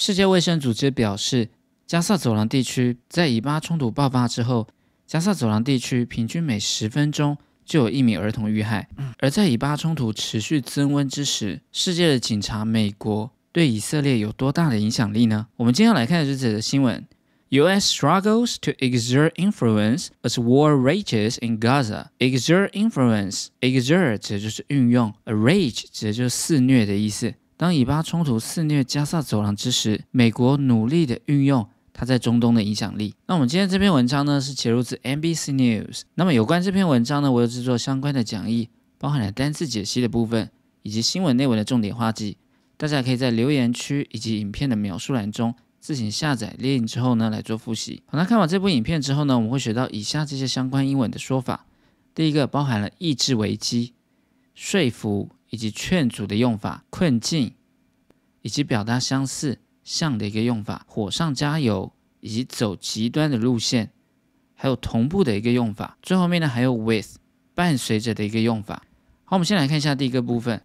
世界卫生组织表示，加萨走廊地区在以巴冲突爆发之后，加萨走廊地区平均每十分钟就有一名儿童遇害。而在以巴冲突持续增温之时，世界的警察美国对以色列有多大的影响力呢？我们今天来看的是这则新闻：U.S. struggles to exert influence as war rages in Gaza. Exert influence，exert 指的就是运用，a rage 指的就是肆虐的意思。当以巴冲突肆虐加萨走廊之时，美国努力的运用它在中东的影响力。那我们今天这篇文章呢，是切入自 NBC News。那么有关这篇文章呢，我有制作相关的讲义，包含了单字解析的部分，以及新闻内文的重点话记。大家可以在留言区以及影片的描述栏中自行下载列印之后呢，来做复习。好，那看完这部影片之后呢，我们会学到以下这些相关英文的说法。第一个包含了抑制危机、说服。以及劝阻的用法，困境，以及表达相似像的一个用法，火上加油，以及走极端的路线，还有同步的一个用法。最后面呢，还有 with 伴随着的一个用法。好，我们先来看一下第一个部分。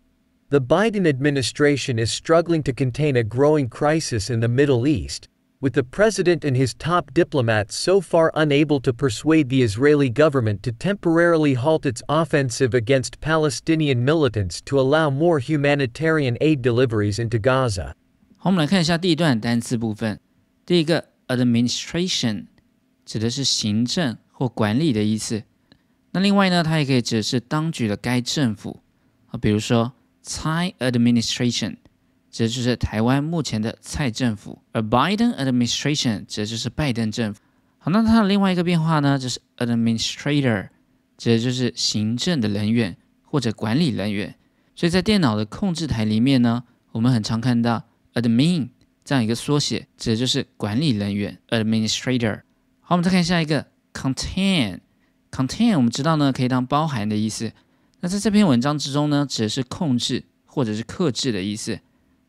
The Biden administration is struggling to contain a growing crisis in the Middle East. with the president and his top diplomats so far unable to persuade the Israeli government to temporarily halt its offensive against Palestinian militants to allow more humanitarian aid deliveries into Gaza. 好，我们来看一下第一段单词部分。第一个 administration 指的是行政或管理的意思。那另外呢，它也可以指的是当局的该政府啊，比如说 Thai administration 指的就是台湾目前的蔡政府，而 Biden administration 指的就是拜登政府。好，那它的另外一个变化呢，就是 administrator 指的就是行政的人员或者管理人员。所以在电脑的控制台里面呢，我们很常看到 admin 这样一个缩写，指的就是管理人员 administrator。好，我们再看下一个 contain，contain 我们知道呢可以当包含的意思。那在这篇文章之中呢，指的是控制或者是克制的意思。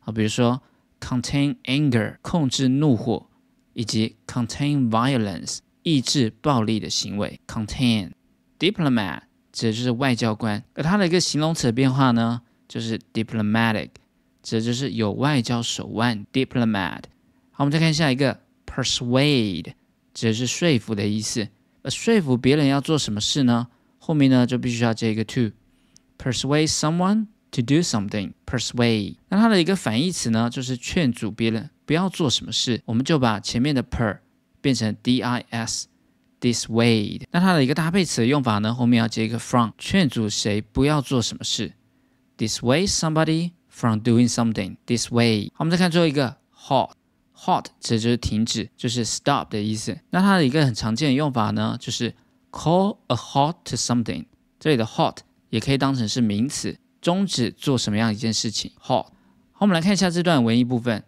啊，比如说 contain anger 控制怒火，以及 contain violence 抑制暴力的行为。contain diplomat 指的就是外交官，而它的一个形容词的变化呢，就是 diplomatic，指的就是有外交手腕。diplomat。好，我们再看下一个 persuade，指的是说服的意思。呃说服别人要做什么事呢？后面呢就必须要接一个 to。persuade someone。To do something, persuade。那它的一个反义词呢，就是劝阻别人不要做什么事。我们就把前面的 per 变成 dis，dissuade。那它的一个搭配词的用法呢，后面要接一个 from，劝阻谁不要做什么事。dissuade somebody from doing something. Dissuade。好，我们再看最后一个 halt，halt 指的就是停止，就是 stop 的意思。那它的一个很常见的用法呢，就是 call a halt to something。这里的 halt 也可以当成是名词。终止做什么样一件事情？Halt。好，我们来看一下这段文艺部分。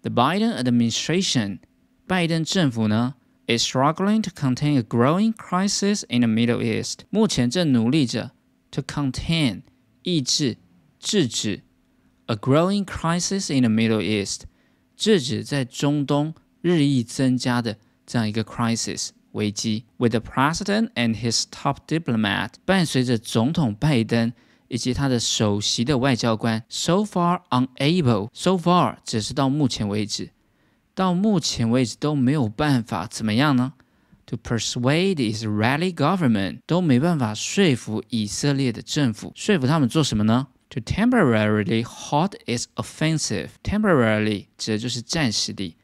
The Biden administration，拜登政府呢，is struggling to contain a growing crisis in the Middle East。目前正努力着 to contain，抑制、制止 a growing crisis in the Middle East，制止在中东日益增加的这样一个 crisis 危机。With the president and his top diplomat，伴随着总统拜登。以及他的首席的外交官，so far unable，so far 只是到目前为止，到目前为止都没有办法怎么样呢？To persuade Israeli government 都没办法说服以色列的政府，说服他们做什么呢？To temporarily halt its offensive，temporarily 指的就是暂时的，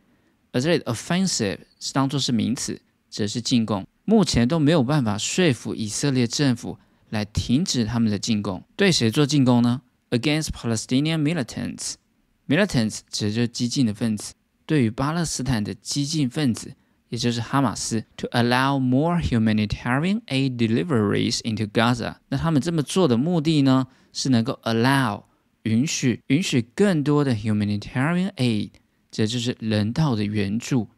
而这里的 offensive 是当做是名词，指的是进攻，目前都没有办法说服以色列政府。来停止他们的进攻，对谁做进攻呢？Against Palestinian militants. Militants 指的就是激进的分子，对于巴勒斯坦的激进分子，也就是哈马斯。To allow more humanitarian aid deliveries into Gaza. 那他们这么做的目的呢，是能够 allow 允许允许更多的 humanitarian aid，这就是人道的援助。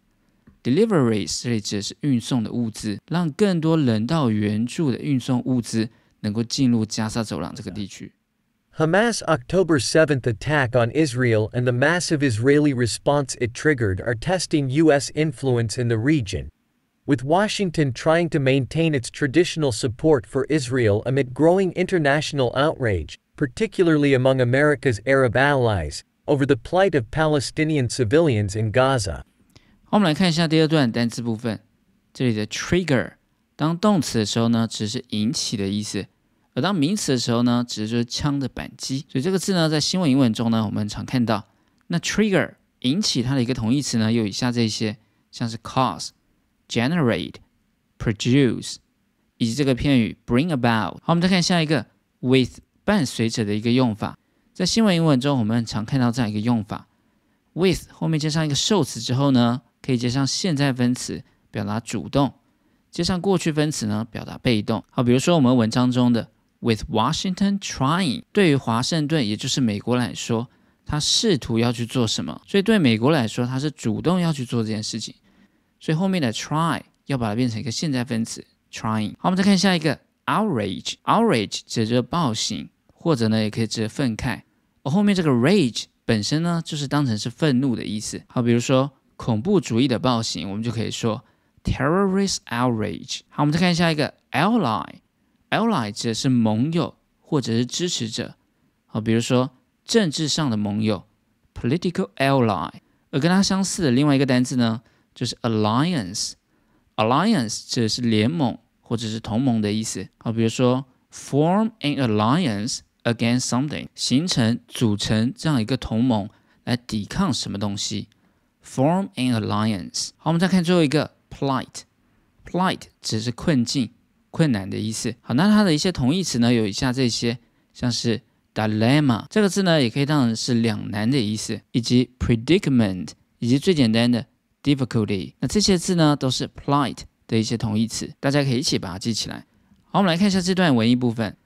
Deliveries 这里指的是运送的物资，让更多人道援助的运送物资。能够进入加沙走廊这个地区。Hamas' October 7th attack on Israel and the massive Israeli response it triggered are testing U.S. influence in the region, with Washington trying to maintain its traditional support for Israel amid growing international outrage, particularly among America's Arab allies, over the plight of Palestinian civilians in Gaza. 好，我们来看一下第二段单词部分。这里的 trigger 当动词的时候呢，只是引起的意思； 而当名词的时候呢，指的就是枪的扳机。所以这个字呢，在新闻英文中呢，我们常看到。那 trigger 引起它的一个同义词呢，有以下这些，像是 cause、generate、produce，以及这个片语 bring about。好，我们再看下一个 with 伴随着的一个用法。在新闻英文中，我们常看到这样一个用法：with 后面接上一个受词之后呢。可以接上现在分词，表达主动；接上过去分词呢，表达被动。好，比如说我们文章中的 With Washington trying，对于华盛顿，也就是美国来说，他试图要去做什么？所以对美国来说，他是主动要去做这件事情。所以后面的 try 要把它变成一个现在分词 trying。好，我们再看下一个 outrage。outrage 指着暴行，或者呢也可以指愤慨。而后面这个 rage 本身呢，就是当成是愤怒的意思。好，比如说。恐怖主义的暴行，我们就可以说 terrorist outrage。好，我们再看下一个 ally ally，ally 指的是盟友或者是支持者。好，比如说政治上的盟友 political ally。而跟它相似的另外一个单词呢，就是 alliance，alliance 指的是联盟或者是同盟的意思。好，比如说 form an alliance against something，形成组成这样一个同盟来抵抗什么东西。Form an alliance。好，我们再看最后一个 plight。plight 只是困境、困难的意思。好，那它的一些同义词呢，有以下这些，像是 dilemma 这个字呢，也可以当成是两难的意思，以及 predicament，以及最简单的 difficulty。那这些字呢，都是 plight 的一些同义词，大家可以一起把它记起来。好，我们来看一下这段文艺部分。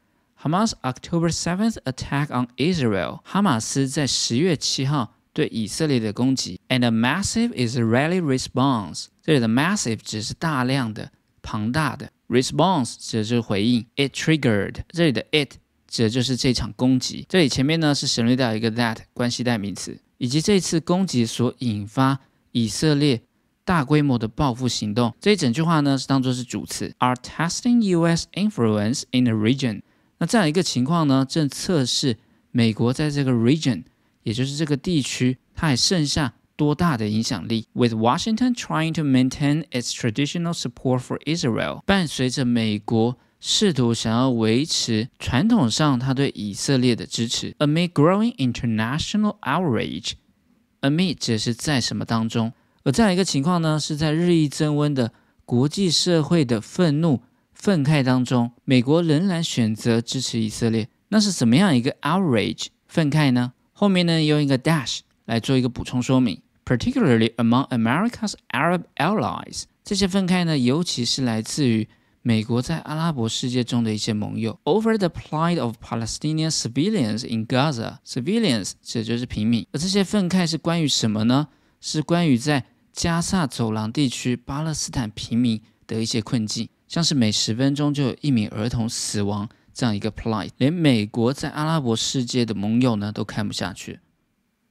Hamas October 7th attack on Israel。哈马斯在十月七号。对以色列的攻击，and a massive Israeli response。这里的 massive 指是大量的、庞大的，response 指的是回应。It triggered。这里的 it 指的就是这场攻击。这里前面呢是省略掉一个 that 关系代名词，以及这次攻击所引发以色列大规模的报复行动。这一整句话呢是当做是主词，are testing U.S. influence in the region。那这样一个情况呢，正测试美国在这个 region。也就是这个地区，它还剩下多大的影响力？With Washington trying to maintain its traditional support for Israel，伴随着美国试图想要维持传统上他对以色列的支持，amid growing international outrage，amid 这是在什么当中？而这样一个情况呢，是在日益增温的国际社会的愤怒、愤慨当中，美国仍然选择支持以色列。那是怎么样一个 outrage 愤慨呢？后面呢用一个 dash 来做一个补充说明，particularly among America's Arab allies。这些愤慨呢，尤其是来自于美国在阿拉伯世界中的一些盟友，over the plight of Palestinian civilians in Gaza。civilians 这就是平民，而这些愤慨是关于什么呢？是关于在加萨走廊地区巴勒斯坦平民的一些困境，像是每十分钟就有一名儿童死亡。这样一个 plight，连美国在阿拉伯世界的盟友呢都看不下去。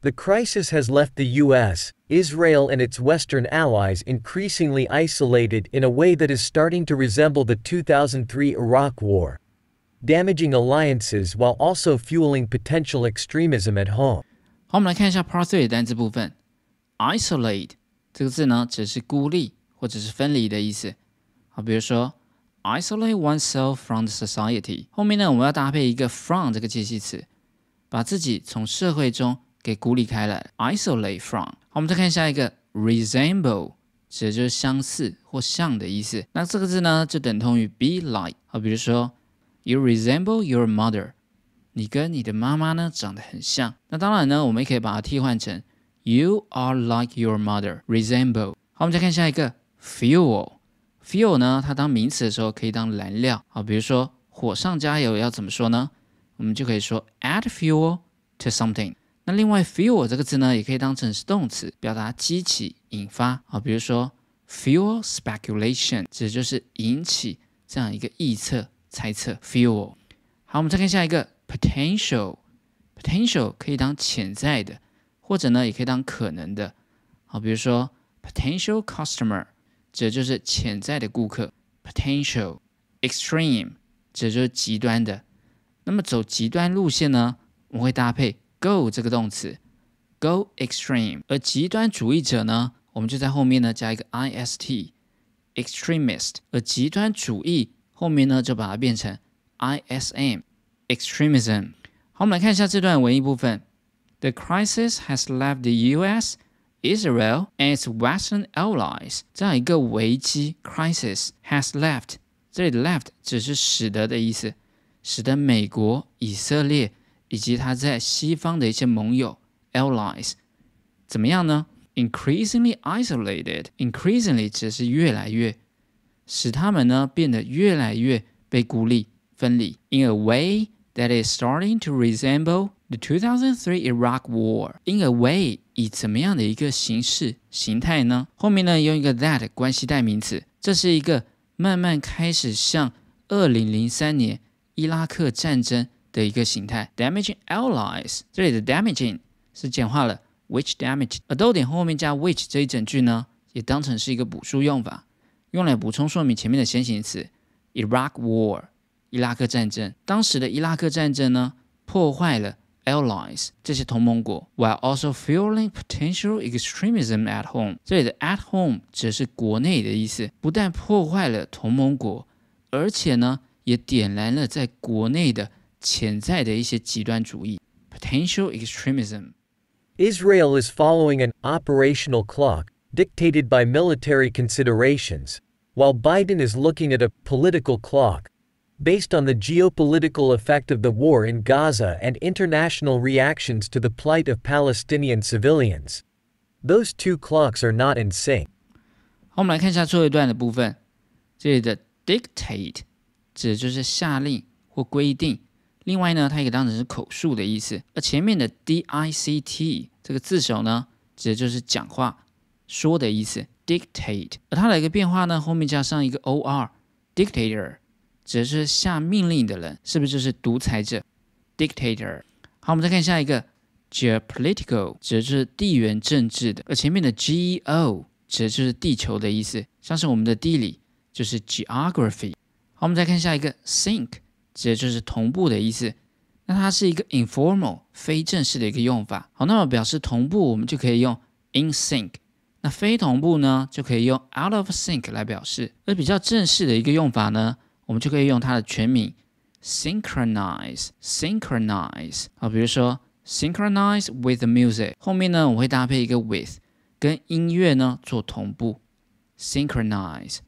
The crisis has left the US, Israel, and its Western allies increasingly isolated in a way that is starting to resemble the 2003 Iraq War, damaging alliances while also fueling potential extremism at home. 好，我们来看一下 Part Three 的单词部分。Isolate 这个字呢，只是孤立或者是分离的意思。好，比如说 isolate oneself from the society。后面呢，我们要搭配一个 from 这个介系词，把自己从社会中 给孤立开来。isolate from。好，我们再看下一个 resemble，指的就是相似或像的意思。那这个字呢，就等同于 be like。好，比如说 you resemble your mother，你跟你的妈妈呢长得很像。那当然呢，我们也可以把它替换成 you are like your mother。resemble。好，我们再看下一个 fuel。fuel 呢，它当名词的时候可以当燃料。好，比如说火上加油要怎么说呢？我们就可以说 add fuel to something。那另外 fuel 这个字呢，也可以当成是动词，表达激起、引发。啊，比如说 fuel speculation，指的就是引起这样一个臆测、猜测。fuel。好，我们再看下一个 potential。potential 可以当潜在的，或者呢，也可以当可能的。好，比如说 potential customer。指的就是潜在的顾客，potential extreme 指的就是极端的。那么走极端路线呢，我们会搭配 go 这个动词 go extreme。而极端主义者呢，我们就在后面呢加一个 ist，extremist。而极端主义后面呢就把它变成 ism，extremism。好，我们来看一下这段文艺部分。The crisis has left the U.S. Israel and its Western allies。这样一个危机 crisis has left，这里的 left 只是使得的意思，使得美国、以色列以及他在西方的一些盟友 allies 怎么样呢？Increasingly isolated。Increasingly 只是越来越，使他们呢变得越来越被孤立、分离。In a way that is starting to resemble the 2003 Iraq War. In a way 以怎么样的一个形式形态呢？后面呢用一个 that 关系代名词，这是一个慢慢开始向二零零三年伊拉克战争的一个形态。Damaging allies，这里的 damaging 是简化了 which damage，而逗点后面加 which 这一整句呢，也当成是一个补数用法，用来补充说明前面的先行词 Iraq War，伊拉克战争。当时的伊拉克战争呢，破坏了。allies 这些同盟国，while also fueling potential extremism at home。这里的 at home 指的是国内的意思，不但破坏了同盟国，而且呢，也点燃了在国内的潜在的一些极端主义 potential extremism。Israel is following an operational clock dictated by military considerations, while Biden is looking at a political clock based on the geopolitical effect of the war in Gaza and international reactions to the plight of Palestinian civilians. Those two clocks are not in sync. 好，我们来看一下最后一段的部分。这里的 dictate 指的就是下令或规定， 另外呢，它也可以当成是口述的意思。而前面的 dict 这个字首呢，指的就是讲话、说的意思。dictate，而它的一个变化呢，后面加上一个 or，dictator。指的是下命令的人，是不是就是独裁者？Dictator。好，我们再看下一个，geopolitical，指的是地缘政治的。而前面的 geo 指的就是地球的意思，像是我们的地理就是 geography。好，我们再看下一个 sink 指的就是同步的意思。那它是一个 informal 非正式的一个用法。好，那么表示同步，我们就可以用 in sync。那非同步呢，就可以用 out of sync 来表示。而比较正式的一个用法呢？我们就可以用它的全名 synchronize，synchronize 啊，比如说 synchronize with the music，后面呢我会搭配一个 with，跟音乐呢做同步 synchronize。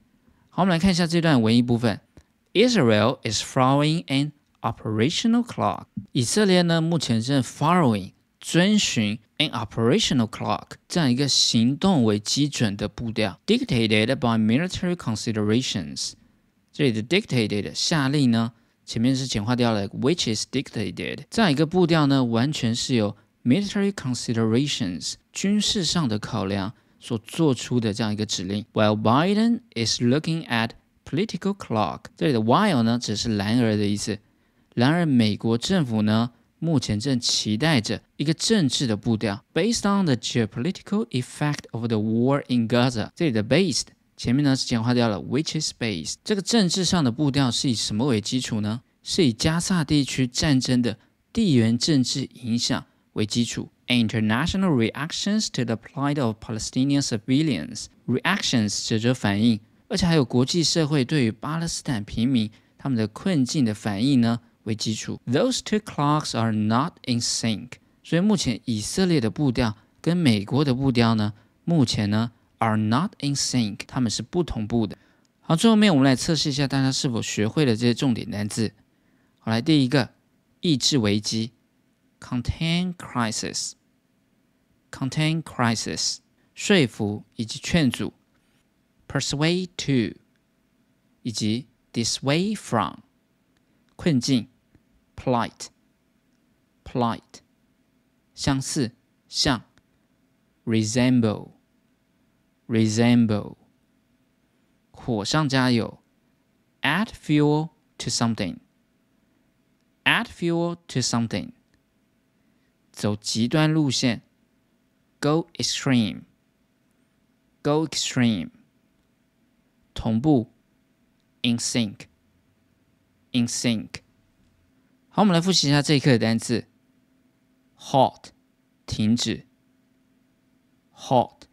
好，我们来看一下这段文艺部分。Israel is following an operational clock。以色列呢目前正 following 遵循 an operational clock 这样一个行动为基准的步调，dictated by military considerations。这里的 dictated 下令呢，前面是简化掉了，which is dictated。这样一个步调呢，完全是由 military considerations 军事上的考量所做出的这样一个指令。While Biden is looking at political clock，这里的 while 呢，只是然而的意思。然而，美国政府呢，目前正期待着一个政治的步调，based on the geopolitical effect of the war in Gaza。这里的 based 前面呢是简化掉了，which is based。这个政治上的步调是以什么为基础呢？是以加萨地区战争的地缘政治影响为基础。International reactions to the plight of Palestinian civilians. Reactions 指着反应，而且还有国际社会对于巴勒斯坦平民他们的困境的反应呢为基础。Those two clocks are not in sync。所以目前以色列的步调跟美国的步调呢，目前呢。are not in sync，它们是不同步的。好，最后面我们来测试一下大家是否学会了这些重点单词。好，来第一个，抑制危机，contain crisis，contain crisis，说服以及劝阻 ，persuade to，以及 dissuade from，困境，plight，plight，相似，像，resemble。resemble，火上加油，add fuel to something，add fuel to something，走极端路线，go extreme，go extreme， 同步，in sync，in sync。好，我们来复习一下这一课的单词：halt，停止 halt。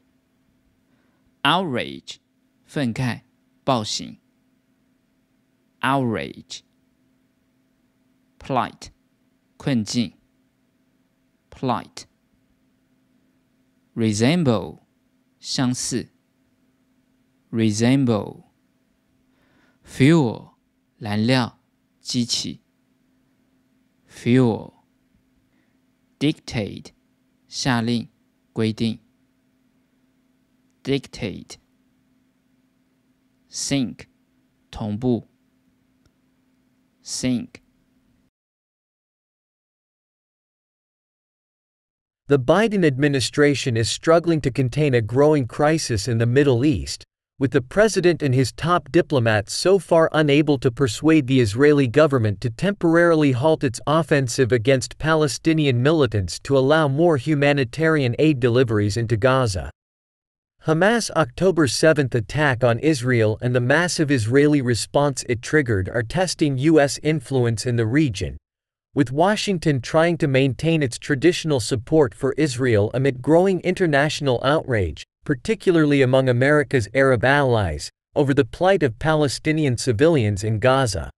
outrage，愤慨、暴行。outrage。plight，困境。plight。resemble，相似。resemble。fuel，燃料、机器。fuel。dictate，下令、规定。dictate。sync，同步。sync。The Biden administration is struggling to contain a growing crisis in the Middle East, with the president and his top diplomats so far unable to persuade the Israeli government to temporarily halt its offensive against Palestinian militants to allow more humanitarian aid deliveries into Gaza. Hamas' October 7th attack on Israel and the massive Israeli response it triggered are testing U.S. influence in the region, with Washington trying to maintain its traditional support for Israel amid growing international outrage, particularly among America's Arab allies, over the plight of Palestinian civilians in Gaza.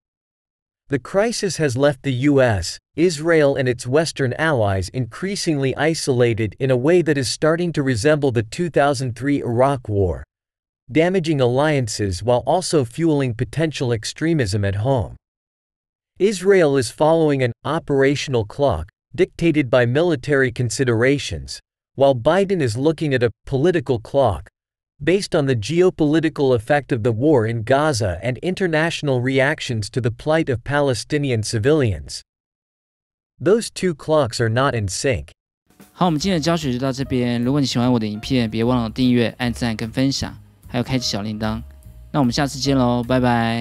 The crisis has left the US, Israel, and its Western allies increasingly isolated in a way that is starting to resemble the 2003 Iraq War, damaging alliances while also fueling potential extremism at home. Israel is following an operational clock dictated by military considerations, while Biden is looking at a political clock based on the geopolitical effect of the war in Gaza and international reactions to the plight of Palestinian civilians. Those two clocks are not in sync. 好，我们今天的教学就到这边。如果你喜欢我的影片，别忘了订阅、按赞跟分享，还有开启小铃铛。那我们下次见喽，拜拜。